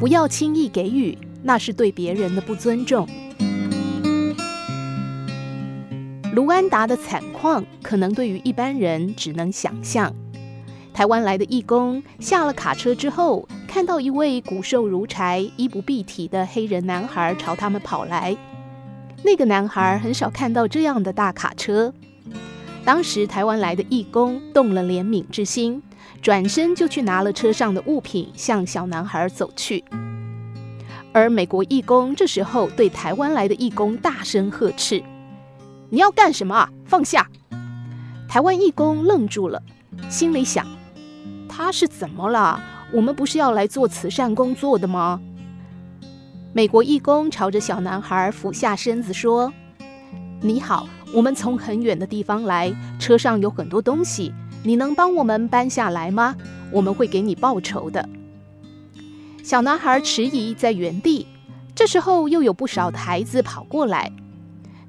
不要轻易给予，那是对别人的不尊重。卢安达的惨况，可能对于一般人只能想象。台湾来的义工下了卡车之后，看到一位骨瘦如柴、衣不蔽体的黑人男孩朝他们跑来。那个男孩很少看到这样的大卡车。当时台湾来的义工动了怜悯之心，转身就去拿了车上的物品，向小男孩走去。而美国义工这时候对台湾来的义工大声呵斥：“你要干什么啊？放下！”台湾义工愣住了，心里想：“他是怎么了？我们不是要来做慈善工作的吗？”美国义工朝着小男孩俯下身子说：“你好，我们从很远的地方来，车上有很多东西，你能帮我们搬下来吗？我们会给你报酬的。”小男孩迟疑在原地，这时候又有不少的孩子跑过来，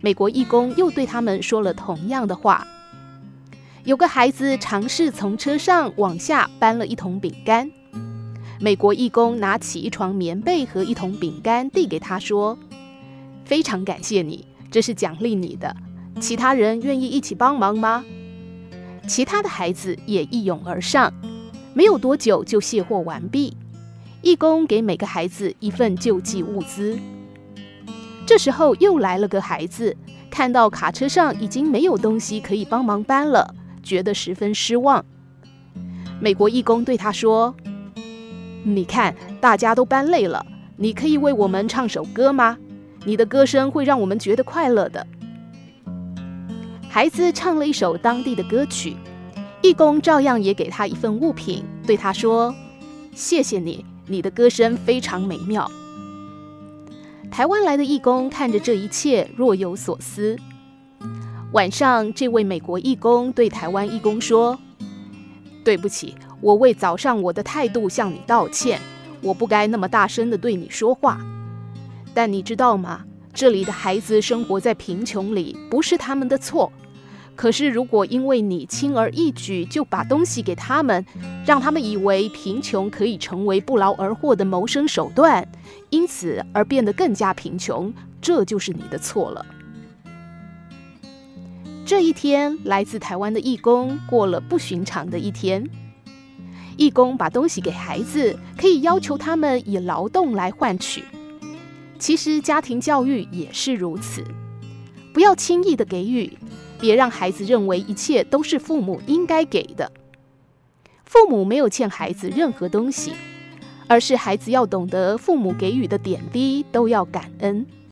美国义工又对他们说了同样的话。有个孩子尝试从车上往下搬了一桶饼干。美国义工拿起一床棉被和一桶饼干递给他，说：“非常感谢你，这是奖励你的。其他人愿意一起帮忙吗？”其他的孩子也一拥而上，没有多久就卸货完毕。义工给每个孩子一份救济物资。这时候又来了个孩子，看到卡车上已经没有东西可以帮忙搬了，觉得十分失望。美国义工对他说，你看，大家都搬累了，你可以为我们唱首歌吗？你的歌声会让我们觉得快乐的。孩子唱了一首当地的歌曲，义工照样也给他一份物品，对他说：“谢谢你，你的歌声非常美妙。”台湾来的义工看着这一切，若有所思。晚上，这位美国义工对台湾义工说：“对不起。”我为早上我的态度向你道歉，我不该那么大声地对你说话。但你知道吗？这里的孩子生活在贫穷里，不是他们的错。可是如果因为你轻而易举就把东西给他们，让他们以为贫穷可以成为不劳而获的谋生手段，因此而变得更加贫穷，这就是你的错了。这一天，来自台湾的义工过了不寻常的一天。义工把东西给孩子，可以要求他们以劳动来换取。其实家庭教育也是如此，不要轻易的给予，别让孩子认为一切都是父母应该给的。父母没有欠孩子任何东西，而是孩子要懂得父母给予的点滴都要感恩。